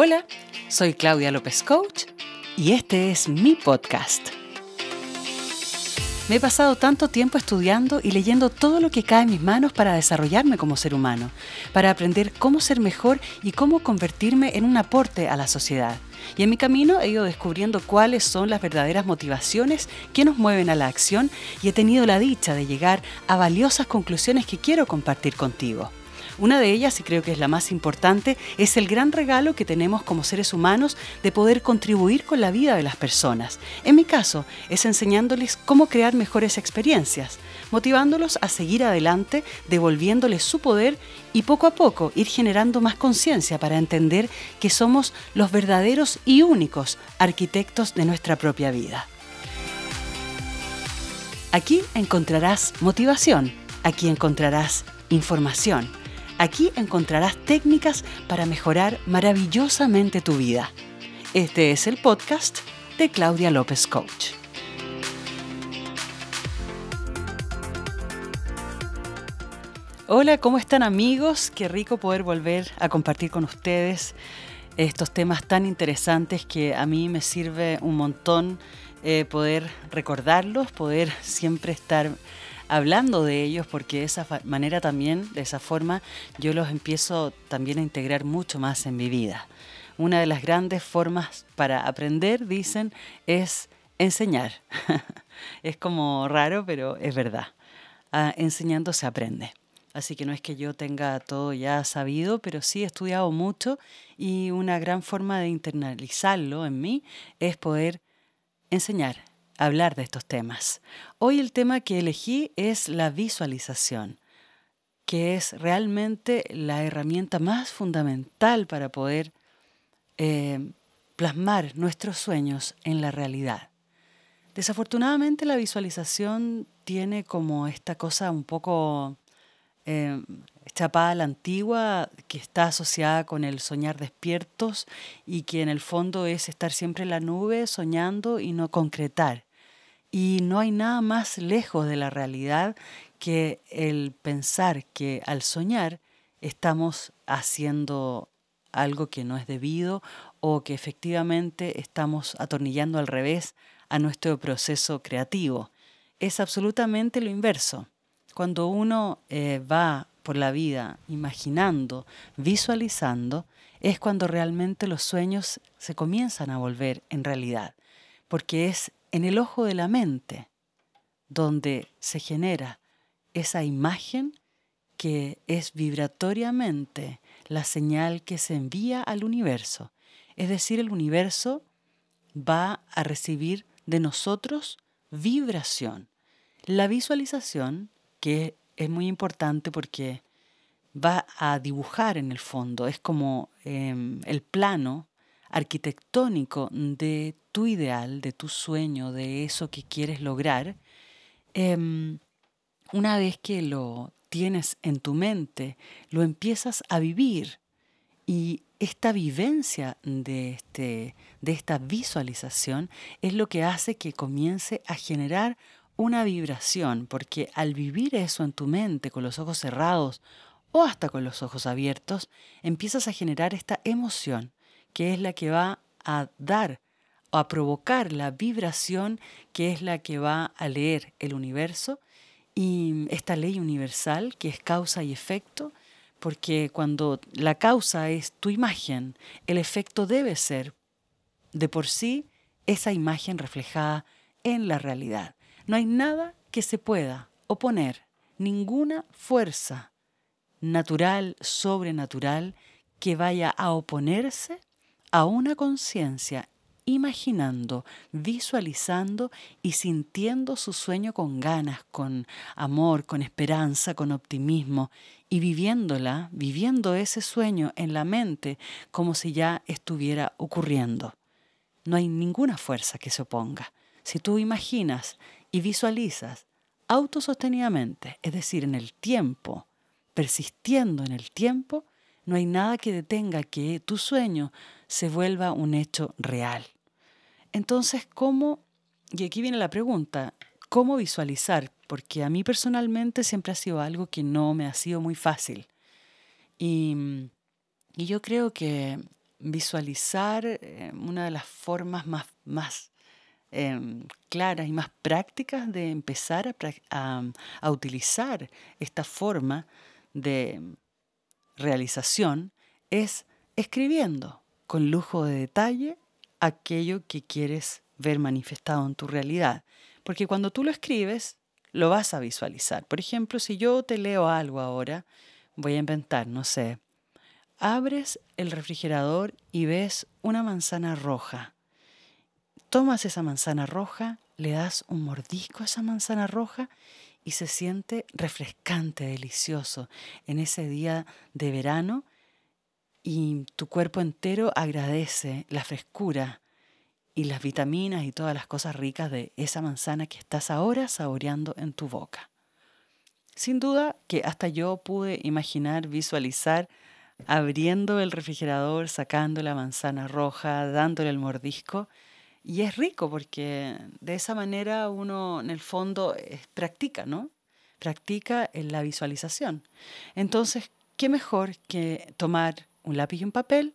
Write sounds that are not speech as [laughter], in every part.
Hola, soy Claudia López Coach y este es mi podcast. Me he pasado tanto tiempo estudiando y leyendo todo lo que cae en mis manos para desarrollarme como ser humano, para aprender cómo ser mejor y cómo convertirme en un aporte a la sociedad. Y en mi camino he ido descubriendo cuáles son las verdaderas motivaciones que nos mueven a la acción y he tenido la dicha de llegar a valiosas conclusiones que quiero compartir contigo. Una de ellas, y creo que es la más importante, es el gran regalo que tenemos como seres humanos de poder contribuir con la vida de las personas. En mi caso, es enseñándoles cómo crear mejores experiencias, motivándolos a seguir adelante, devolviéndoles su poder y poco a poco ir generando más conciencia para entender que somos los verdaderos y únicos arquitectos de nuestra propia vida. Aquí encontrarás motivación, aquí encontrarás información Aquí encontrarás técnicas para mejorar maravillosamente tu vida. Este es el podcast de Claudia López Coach. Hola, ¿cómo están amigos? Qué rico poder volver a compartir con ustedes estos temas tan interesantes que a mí me sirve un montón eh, poder recordarlos, poder siempre estar hablando de ellos porque de esa manera también, de esa forma, yo los empiezo también a integrar mucho más en mi vida. Una de las grandes formas para aprender, dicen, es enseñar. [laughs] es como raro, pero es verdad. Ah, enseñando se aprende. Así que no es que yo tenga todo ya sabido, pero sí he estudiado mucho y una gran forma de internalizarlo en mí es poder enseñar, hablar de estos temas. Hoy el tema que elegí es la visualización, que es realmente la herramienta más fundamental para poder eh, plasmar nuestros sueños en la realidad. Desafortunadamente la visualización tiene como esta cosa un poco eh, chapada a la antigua que está asociada con el soñar despiertos y que en el fondo es estar siempre en la nube soñando y no concretar. Y no hay nada más lejos de la realidad que el pensar que al soñar estamos haciendo algo que no es debido o que efectivamente estamos atornillando al revés a nuestro proceso creativo. Es absolutamente lo inverso. Cuando uno eh, va por la vida imaginando, visualizando, es cuando realmente los sueños se comienzan a volver en realidad, porque es en el ojo de la mente, donde se genera esa imagen que es vibratoriamente la señal que se envía al universo. Es decir, el universo va a recibir de nosotros vibración. La visualización, que es muy importante porque va a dibujar en el fondo, es como em, el plano arquitectónico de tu ideal, de tu sueño, de eso que quieres lograr, em, una vez que lo tienes en tu mente, lo empiezas a vivir. Y esta vivencia de, este, de esta visualización es lo que hace que comience a generar una vibración, porque al vivir eso en tu mente con los ojos cerrados o hasta con los ojos abiertos, empiezas a generar esta emoción que es la que va a dar o a provocar la vibración que es la que va a leer el universo y esta ley universal que es causa y efecto, porque cuando la causa es tu imagen, el efecto debe ser de por sí esa imagen reflejada en la realidad. No hay nada que se pueda oponer, ninguna fuerza natural, sobrenatural, que vaya a oponerse a una conciencia imaginando, visualizando y sintiendo su sueño con ganas, con amor, con esperanza, con optimismo y viviéndola, viviendo ese sueño en la mente como si ya estuviera ocurriendo. No hay ninguna fuerza que se oponga. Si tú imaginas y visualizas autosostenidamente, es decir, en el tiempo, persistiendo en el tiempo, no hay nada que detenga que tu sueño se vuelva un hecho real. Entonces, ¿cómo? Y aquí viene la pregunta, ¿cómo visualizar? Porque a mí personalmente siempre ha sido algo que no me ha sido muy fácil. Y, yo creo que visualizar eh, una de las formas más, más em, claras y más prácticas de empezar a utilizar esta forma de realización es escribiendo con lujo de detalle aquello que quieres ver manifestado en tu realidad. Porque cuando tú lo escribes, lo vas a visualizar. Por ejemplo, si yo te leo algo ahora, voy a inventar, no sé, abres el refrigerador y ves una manzana roja. Tomas esa manzana roja, le das un mordisco a esa manzana roja y se siente refrescante, delicioso en ese día de verano y tu cuerpo entero agradece la frescura y las vitaminas y todas las cosas ricas de esa manzana que estás ahora saboreando en tu boca. Sin duda que hasta yo pude imaginar, visualizar abriendo el refrigerador, sacando la manzana roja, dándole el mordisco. Y es rico porque de esa manera uno en el fondo practica, ¿no? Practica en la visualización. Entonces, ¿qué mejor que tomar un lápiz y un papel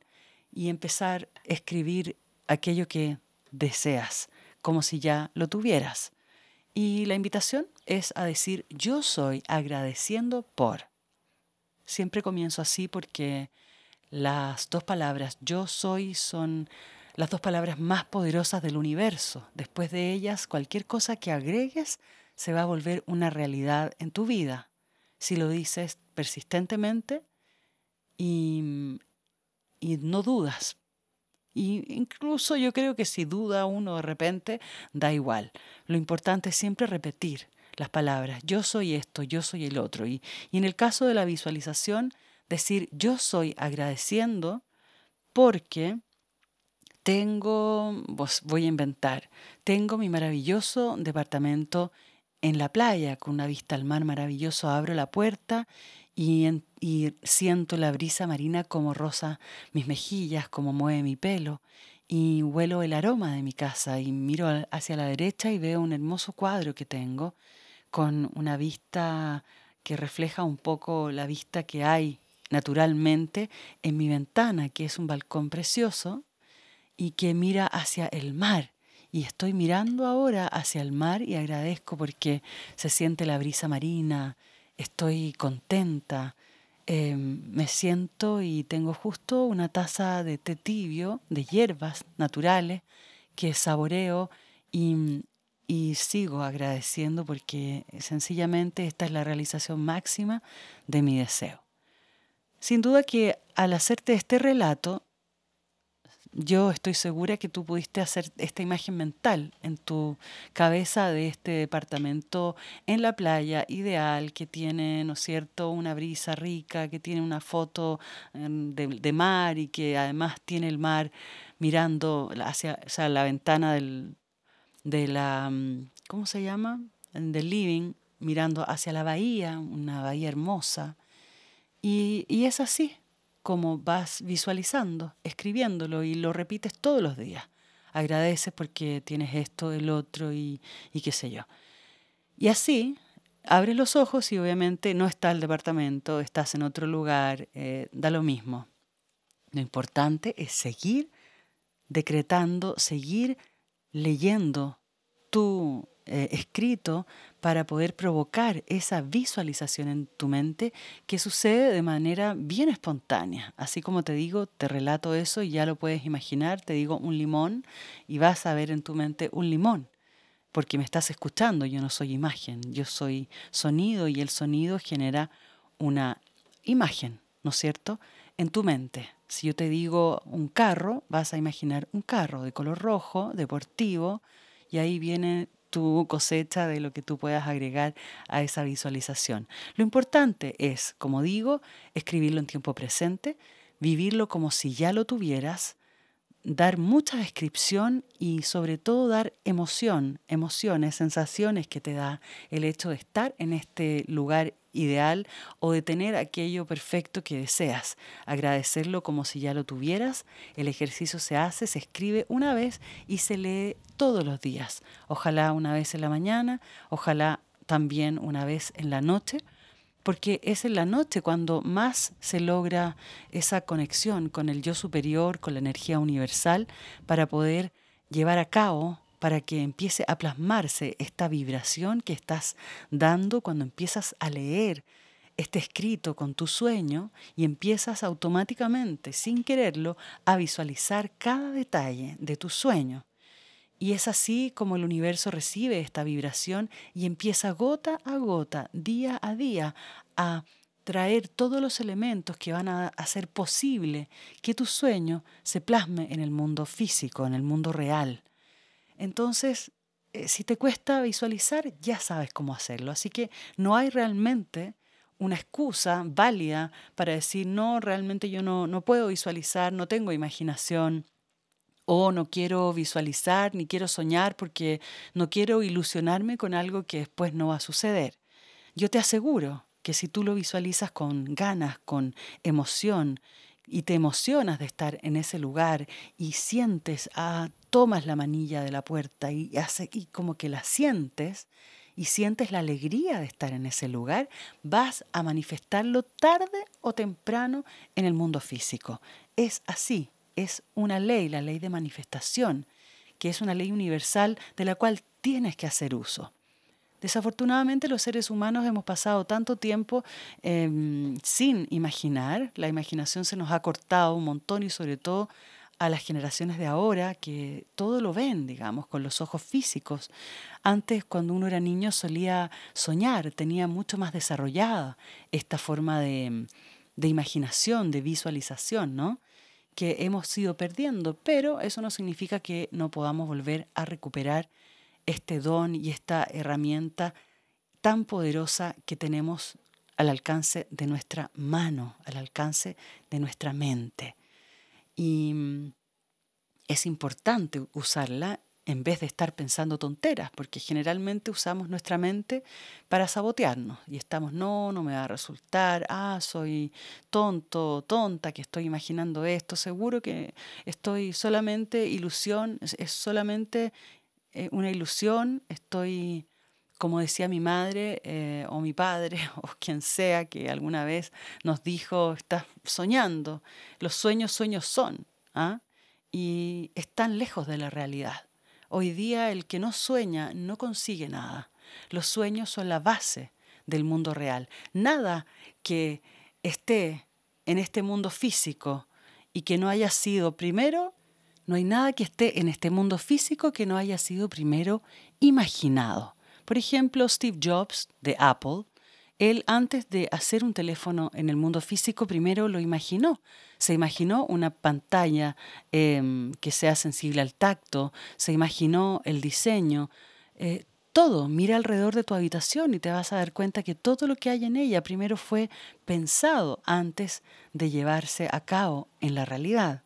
y empezar a escribir aquello que deseas, como si ya lo tuvieras. Y la invitación es a decir yo soy agradeciendo por. Siempre comienzo así porque las dos palabras yo soy son las dos palabras más poderosas del universo. Después de ellas, cualquier cosa que agregues se va a volver una realidad en tu vida. Si lo dices persistentemente y, y no dudas, y incluso yo creo que si duda uno de repente, da igual. Lo importante es siempre repetir las palabras, yo soy esto, yo soy el otro. Y, y en el caso de la visualización, decir yo soy agradeciendo porque tengo, voy a inventar, tengo mi maravilloso departamento en la playa con una vista al mar maravilloso, abro la puerta y, siento la brisa marina como rosa mis mejillas, como mueve mi pelo, y huelo el aroma de mi casa y miro hacia la derecha y veo un hermoso cuadro que tengo con una vista que refleja un poco la vista que hay naturalmente en mi ventana, que es un balcón precioso y que mira hacia el mar. Y estoy mirando ahora hacia el mar y agradezco porque se siente la brisa marina, estoy contenta, em, me siento y tengo justo una taza de té tibio, de hierbas naturales, que saboreo y, y sigo agradeciendo porque sencillamente esta es la realización máxima de mi deseo. Sin duda que al hacerte este relato, yo estoy segura que tú pudiste hacer esta imagen mental en tu cabeza de este departamento en la playa ideal que tiene, ¿no es cierto?, una brisa rica, que tiene una foto em, de, mar y que además tiene el mar mirando hacia la ventana del, de la, mm, ¿cómo se llama?, del living, mirando hacia la bahía, una bahía hermosa. Y, y es así, como vas visualizando, escribiéndolo y lo repites todos los días. Agradeces porque tienes esto, el otro y, y qué sé yo. Y así abres los ojos y obviamente no está el departamento, estás en otro lugar, eh, da lo mismo. Lo importante es seguir decretando, seguir leyendo tu eh, escrito para poder provocar esa visualización en tu mente que sucede de manera bien espontánea. Así como te digo, te relato eso y ya lo puedes imaginar, te digo un limón y vas a ver en tu mente un limón, porque me estás escuchando, yo no soy imagen, yo soy sonido y el sonido genera una imagen, ¿no es cierto? En tu mente. Si yo te digo un carro, vas a imaginar un carro de color rojo, deportivo, y ahí viene tu cosecha de lo que tú puedas agregar a esa visualización. Lo importante es, como digo, escribirlo en tiempo presente, vivirlo como si ya lo tuvieras, dar mucha descripción y sobre todo dar emoción, emociones, sensaciones que te da el hecho de estar en este lugar ideal o de tener aquello perfecto que deseas. Agradecerlo como si ya lo tuvieras. El ejercicio se hace, se escribe una vez y se lee todos los días. Ojalá una vez en la mañana, ojalá también una vez en la noche, porque es en la noche cuando más se logra esa conexión con el yo superior, con la energía universal, para poder llevar a cabo, para que empiece a plasmarse esta vibración que estás dando cuando empiezas a leer este escrito con tu sueño y empiezas automáticamente, sin quererlo, a visualizar cada detalle de tu sueño. Y es así como el universo recibe esta vibración y empieza gota a gota, día a día, a traer todos los elementos que van a hacer posible que tu sueño se plasme en el mundo físico, en el mundo real. Entonces, eh, si te cuesta visualizar, ya sabes cómo hacerlo. Así que no hay realmente una excusa válida para decir, no, realmente yo no, no puedo visualizar, no tengo imaginación, o no quiero visualizar ni quiero soñar porque no quiero ilusionarme con algo que después no va a suceder. Yo te aseguro que si tú lo visualizas con ganas, con emoción, y te emocionas de estar en ese lugar y sientes, ah, tomas la manilla de la puerta y, hace, y como que la sientes y sientes la alegría de estar en ese lugar, vas a manifestarlo tarde o temprano en el mundo físico. Es así, es una ley, la ley de manifestación, que es una ley universal de la cual tienes que hacer uso. Desafortunadamente los seres humanos hemos pasado tanto tiempo em, sin imaginar, la imaginación se nos ha cortado un montón y sobre todo a las generaciones de ahora que todo lo ven, digamos, con los ojos físicos. Antes, cuando uno era niño, solía soñar, tenía mucho más desarrollada esta forma de, de imaginación, de visualización, ¿no? Que hemos ido perdiendo, pero eso no significa que no podamos volver a recuperar este don y esta herramienta tan poderosa que tenemos al alcance de nuestra mano, al alcance de nuestra mente. Y mm, es importante usarla en vez de estar pensando tonteras, porque generalmente usamos nuestra mente para sabotearnos y estamos, no, no me va a resultar, ah, soy tonto, tonta, que estoy imaginando esto, seguro que estoy solamente ilusión, es, solamente eh, una ilusión, estoy, como decía mi madre eh, o mi padre [laughs] o quien sea que alguna vez nos dijo, estás soñando, los sueños sueños son, ¿ah? y están lejos de la realidad. Hoy día el que no sueña no consigue nada. Los sueños son la base del mundo real. Nada que esté en este mundo físico y que no haya sido primero, no hay nada que esté en este mundo físico que no haya sido primero imaginado. Por ejemplo, Steve Jobs de Apple él antes de hacer un teléfono en el mundo físico, primero lo imaginó. Se imaginó una pantalla em, que sea sensible al tacto, se imaginó el diseño, eh, todo. Mira alrededor de tu habitación y te vas a dar cuenta que todo lo que hay en ella primero fue pensado antes de llevarse a cabo en la realidad.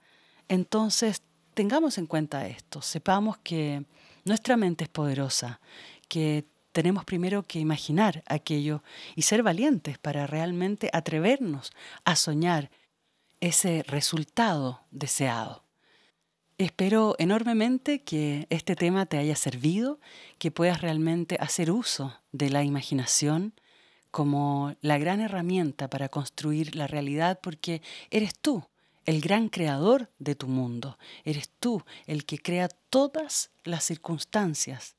Entonces, tengamos en cuenta esto, sepamos que nuestra mente es poderosa, que tenemos primero que imaginar aquello y ser valientes para realmente atrevernos a soñar ese resultado deseado. Espero enormemente que este tema te haya servido, que puedas realmente hacer uso de la imaginación como la gran herramienta para construir la realidad porque eres tú el gran creador de tu mundo, eres tú el que crea todas las circunstancias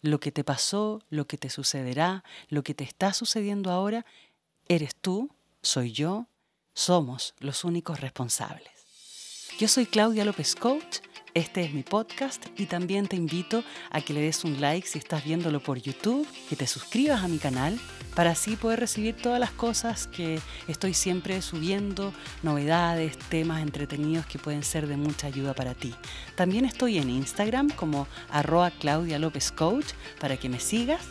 lo que te pasó, lo que te sucederá, lo que te está sucediendo ahora, eres tú, soy yo, somos los únicos responsables. Yo soy Claudia López Coach este es mi podcast y también te invito a que le des un like si estás viéndolo por YouTube, que te suscribas a mi canal para así poder recibir todas las cosas que estoy siempre subiendo, novedades, temas entretenidos que pueden ser de mucha ayuda para ti. También estoy en Instagram como arroba Claudia López Coach para que me sigas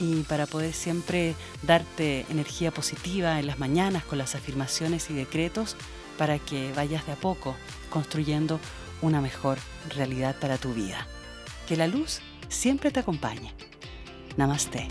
y para poder siempre darte energía positiva en las mañanas con las afirmaciones y decretos para que vayas de a poco construyendo una mejor realidad para tu vida. Que la luz siempre te acompañe. Namaste.